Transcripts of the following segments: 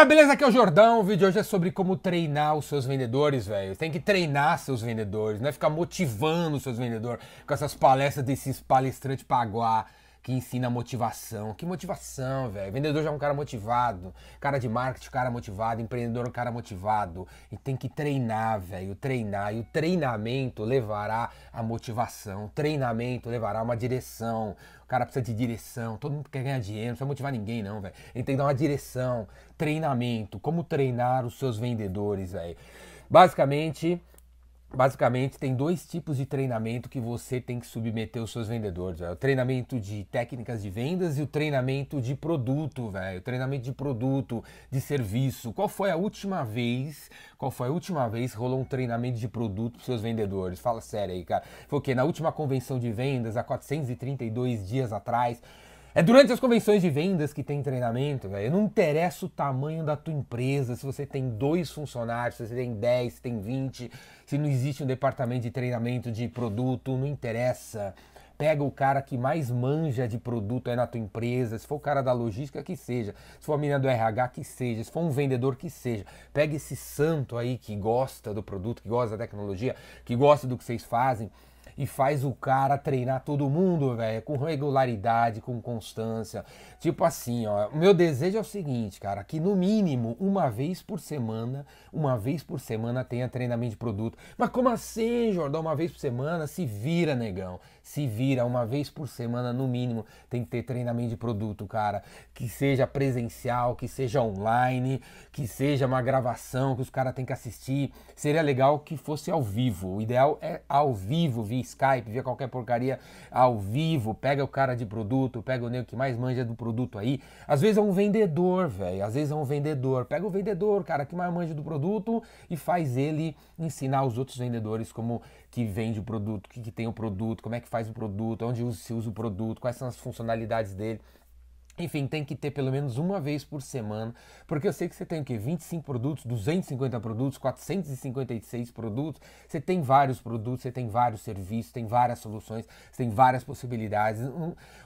galera, beleza? Aqui é o Jordão. O vídeo de hoje é sobre como treinar os seus vendedores, velho. Tem que treinar seus vendedores, não é ficar motivando os seus vendedores com essas palestras desses palestrantes paguá que ensina motivação. Que motivação, velho. Vendedor já é um cara motivado. Cara de marketing, cara motivado. Empreendedor, um cara motivado. E tem que treinar, velho. Treinar. E o treinamento levará a motivação. O treinamento levará uma direção. O cara precisa de direção. Todo mundo quer ganhar dinheiro. Não precisa motivar ninguém, não, velho. Ele tem que dar uma direção. Treinamento. Como treinar os seus vendedores, velho. Basicamente, Basicamente, tem dois tipos de treinamento que você tem que submeter os seus vendedores. Véio. O treinamento de técnicas de vendas e o treinamento de produto, velho. Treinamento de produto, de serviço. Qual foi a última vez? Qual foi a última vez que rolou um treinamento de produto para seus vendedores? Fala sério aí, cara. Foi o quê? Na última convenção de vendas, há 432 dias atrás. É durante as convenções de vendas que tem treinamento, velho. Não interessa o tamanho da tua empresa, se você tem dois funcionários, se você tem 10, se tem 20, se não existe um departamento de treinamento de produto, não interessa. Pega o cara que mais manja de produto aí na tua empresa, se for o cara da logística, que seja. Se for a menina do RH, que seja. Se for um vendedor, que seja. Pega esse santo aí que gosta do produto, que gosta da tecnologia, que gosta do que vocês fazem e faz o cara treinar todo mundo, velho, com regularidade, com constância. Tipo assim, ó, o meu desejo é o seguinte, cara, que no mínimo uma vez por semana, uma vez por semana tenha treinamento de produto. Mas como assim, Jordão? Uma vez por semana? Se vira, negão. Se vira, uma vez por semana, no mínimo, tem que ter treinamento de produto, cara. Que seja presencial, que seja online, que seja uma gravação que os caras têm que assistir. Seria legal que fosse ao vivo. O ideal é ao vivo, via Skype, via qualquer porcaria ao vivo, pega o cara de produto, pega o nego que mais manja do produto aí. Às vezes é um vendedor, velho, às vezes é um vendedor. Pega o vendedor, cara que mais manja do produto e faz ele ensinar os outros vendedores como que vende o produto, o que, que tem o produto, como é que faz o produto, onde se usa o produto, quais são as funcionalidades dele. Enfim, tem que ter pelo menos uma vez por semana, porque eu sei que você tem o quê? 25 produtos, 250 produtos, 456 produtos, você tem vários produtos, você tem vários serviços, tem várias soluções, você tem várias possibilidades.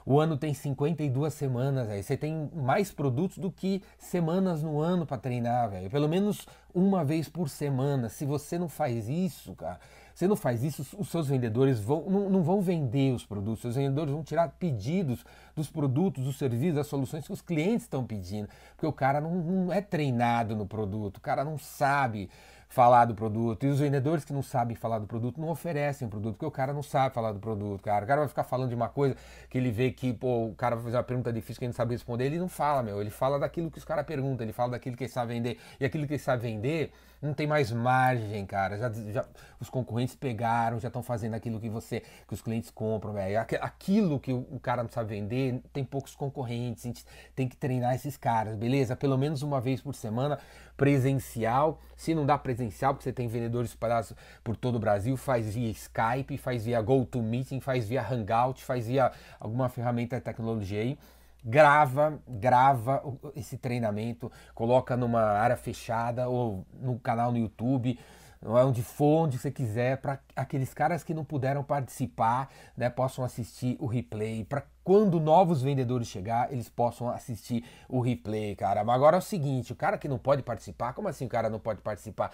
O ano tem 52 semanas, aí você tem mais produtos do que semanas no ano para treinar, velho. Pelo menos uma vez por semana. Se você não faz isso, cara, você não faz isso, os seus vendedores vão, não, não vão vender os produtos, os seus vendedores vão tirar pedidos dos produtos, dos serviços, das soluções que os clientes estão pedindo, porque o cara não, não é treinado no produto, o cara não sabe falar do produto. E os vendedores que não sabem falar do produto não oferecem o produto, porque o cara não sabe falar do produto, cara. O cara vai ficar falando de uma coisa que ele vê que, pô, o cara vai fazer uma pergunta difícil que ele não sabe responder, ele não fala, meu. Ele fala daquilo que os caras perguntam, ele fala daquilo que ele sabe vender. E aquilo que ele sabe vender não tem mais margem, cara. Já, já os concorrentes pegaram, já estão fazendo aquilo que você, que os clientes compram, velho. Aquilo que o cara não sabe vender, tem poucos concorrentes. A gente tem que treinar esses caras, beleza? Pelo menos uma vez por semana, presencial. Se não dá presencial, porque você tem vendedores espalhados por todo o Brasil, faz via Skype, faz via GoToMeeting, faz via Hangout, faz via alguma ferramenta de tecnologia aí. Grava, grava esse treinamento, coloca numa área fechada ou no canal no YouTube, onde for, onde você quiser, para aqueles caras que não puderam participar, né, possam assistir o replay, para quando novos vendedores chegar, eles possam assistir o replay, cara. Mas agora é o seguinte, o cara que não pode participar, como assim o cara não pode participar?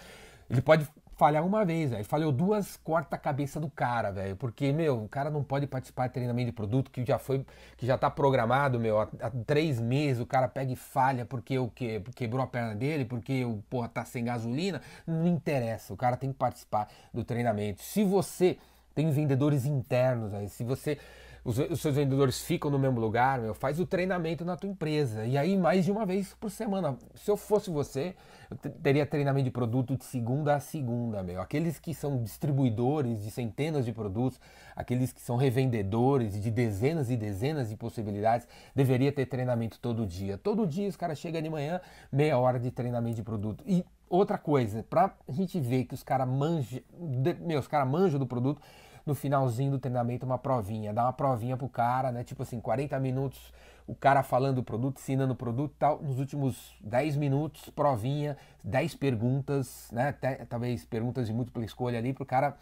Ele pode falhar uma vez, velho. Falhou duas, corta a cabeça do cara, velho. Porque, meu, o cara não pode participar de treinamento de produto que já foi, que já tá programado, meu, há, há três meses, o cara pega e falha porque o que quebrou a perna dele, porque o porra tá sem gasolina. Não interessa, o cara tem que participar do treinamento. Se você tem vendedores internos, aí, se você os, os, seus vendedores ficam no mesmo lugar, meu, faz o treinamento na tua empresa. E aí, mais de uma vez por semana. Se eu fosse você, eu teria treinamento de produto de segunda a segunda, meu. Aqueles que são distribuidores de centenas de produtos, aqueles que são revendedores de dezenas e dezenas de possibilidades, deveria ter treinamento todo dia. Todo dia os caras chegam de manhã, meia hora de treinamento de produto. E outra coisa, pra gente ver que os caras manjam, meu, os caras manjam do produto, no finalzinho do treinamento uma provinha, dá uma provinha pro cara, né? Tipo assim, 40 minutos o cara falando do produto, ensinando o produto tal. Nos últimos 10 minutos, provinha, 10 perguntas, né? Até, talvez perguntas de múltipla escolha ali pro cara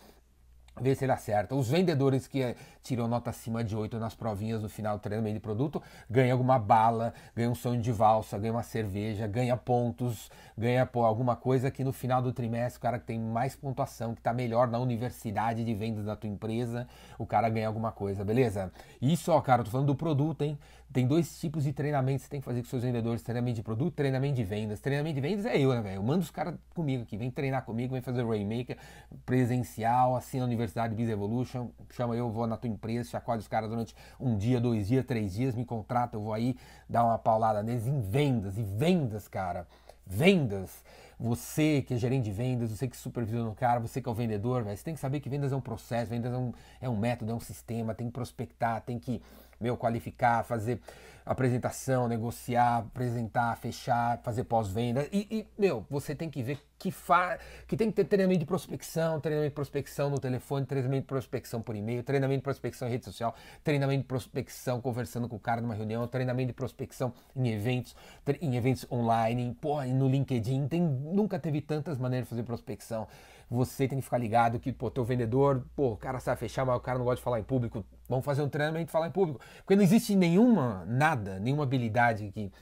Ver se ele acerta. Os vendedores que eh, tiram nota acima de 8 nas provinhas no final do treinamento de produto ganham alguma bala, ganham um sonho de valsa, ganham uma cerveja, ganha pontos, ganha pô, alguma coisa que no final do trimestre o cara que tem mais pontuação, que está melhor na universidade de vendas da tua empresa, o cara ganha alguma coisa, beleza? Isso, ó, cara, eu tô falando do produto, hein? Tem dois tipos de treinamento que você tem que fazer com seus vendedores: treinamento de produto, treinamento de vendas. Treinamento de vendas é eu, né, velho? Eu mando os caras comigo aqui, vem treinar comigo, vem fazer Rainmaker presencial, assim na Universidade Biz Evolution. Chama eu, vou na tua empresa, chacoalho os caras durante um dia, dois dias, três dias, me contrata, eu vou aí dar uma paulada neles em vendas. E vendas, cara, vendas. Você que é gerente de vendas, você que supervisiona o cara, você que é o vendedor, véio, você tem que saber que vendas é um processo, vendas é um, é um método, é um sistema, tem que prospectar, tem que meu, qualificar, fazer apresentação, negociar, apresentar, fechar, fazer pós-venda. E, e, meu, você tem que ver que, fa... que tem que ter treinamento de prospecção, treinamento de prospecção no telefone, treinamento de prospecção por e-mail, treinamento de prospecção em rede social, treinamento de prospecção conversando com o cara numa reunião, treinamento de prospecção em eventos, em eventos online, porra, no LinkedIn. Tem, nunca teve tantas maneiras de fazer prospecção você tem que ficar ligado que, pô, teu vendedor, pô, o cara sabe fechar, mas o cara não gosta de falar em público. Vamos fazer um treinamento de falar em público. Porque não existe nenhuma, nada, nenhuma habilidade que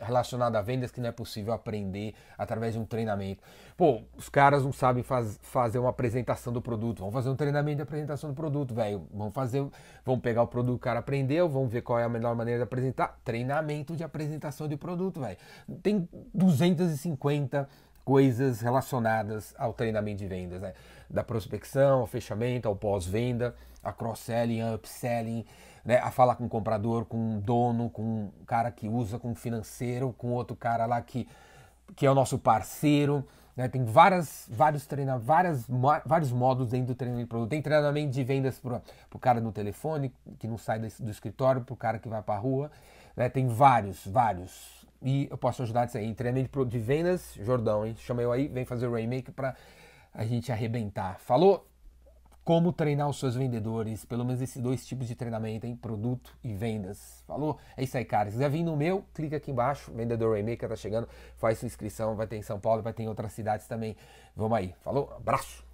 relacionada a vendas que não é possível aprender através de um treinamento. Pô, os caras não sabem faz, fazer uma apresentação do produto. Vamos fazer um treinamento de apresentação do produto, velho. Vamos fazer, vamos pegar o produto que o cara aprendeu, vamos ver qual é a melhor maneira de apresentar. Treinamento de apresentação de produto, velho. Tem 250 coisas relacionadas ao treinamento de vendas, né? da prospecção, ao fechamento, ao pós-venda, a cross-selling, a upselling, né? a falar com o comprador, com um dono, com um cara que usa, com um financeiro, com outro cara lá que, que é o nosso parceiro. Né? Tem várias, vários, treina, várias, vários modos dentro do treinamento de produto. Tem treinamento de vendas para o cara no telefone, que não sai do, do escritório, para o cara que vai para a rua. Né? Tem vários, vários e eu posso ajudar nisso aí. Treinamento de vendas, Jordão, hein? Chama eu aí, vem fazer o Rainmaker para a gente arrebentar. Falou? Como treinar os seus vendedores, pelo menos esses dois tipos de treinamento, hein? Produto e vendas. Falou? É isso aí, cara. Se quiser vir no meu, clica aqui embaixo. Vendedor Rainmaker tá chegando, faz sua inscrição. Vai ter em São Paulo, vai ter em outras cidades também. Vamos aí. Falou? Abraço!